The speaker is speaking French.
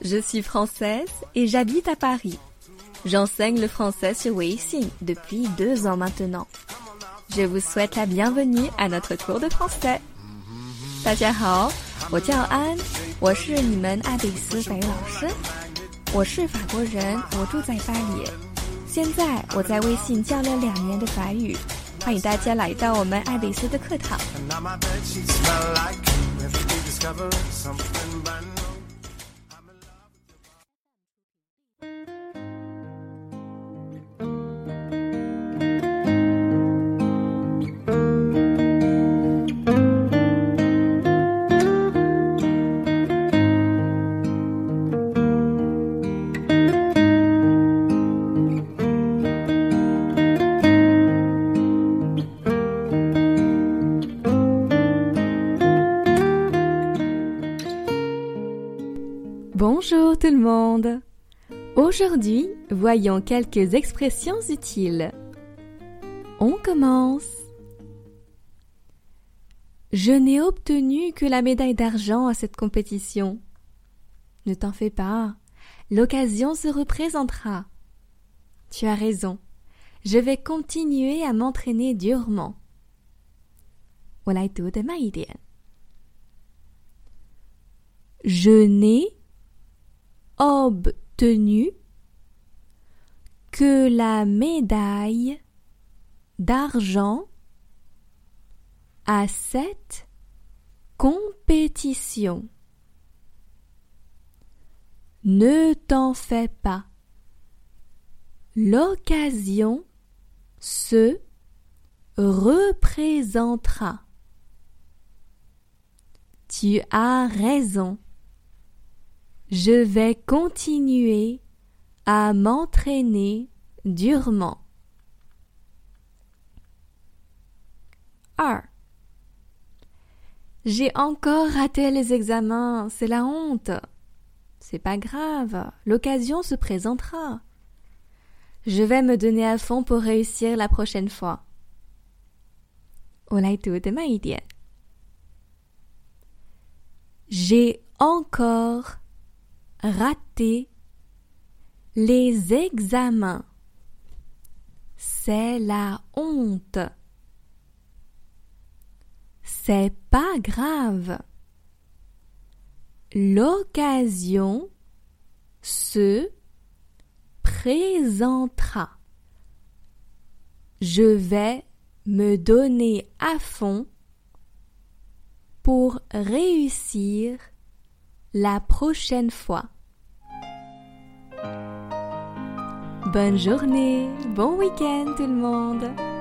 Je suis française et j'habite à Paris. J'enseigne le français sur Weixin depuis deux ans maintenant. Je vous souhaite la bienvenue à notre cours de français. 大家好，我叫安，我是你们爱贝斯法语老师。我是法国人，我住在巴黎。现在我在微信教了两年的法语。欢迎大家来到我们爱丽丝的课堂。tout le monde Aujourd'hui, voyons quelques expressions utiles. On commence Je n'ai obtenu que la médaille d'argent à cette compétition. Ne t'en fais pas, l'occasion se représentera. Tu as raison, je vais continuer à m'entraîner durement. Je n'ai obtenu que la médaille d'argent à cette compétition. Ne t'en fais pas. L'occasion se représentera. Tu as raison. Je vais continuer à m'entraîner durement. 2. J'ai encore raté les examens, c'est la honte. C'est pas grave, l'occasion se présentera. Je vais me donner à fond pour réussir la prochaine fois. 我来读的慢一点。J'ai encore rater les examens. C'est la honte. C'est pas grave. L'occasion se présentera. Je vais me donner à fond pour réussir la prochaine fois. Bonne journée, bon week-end tout le monde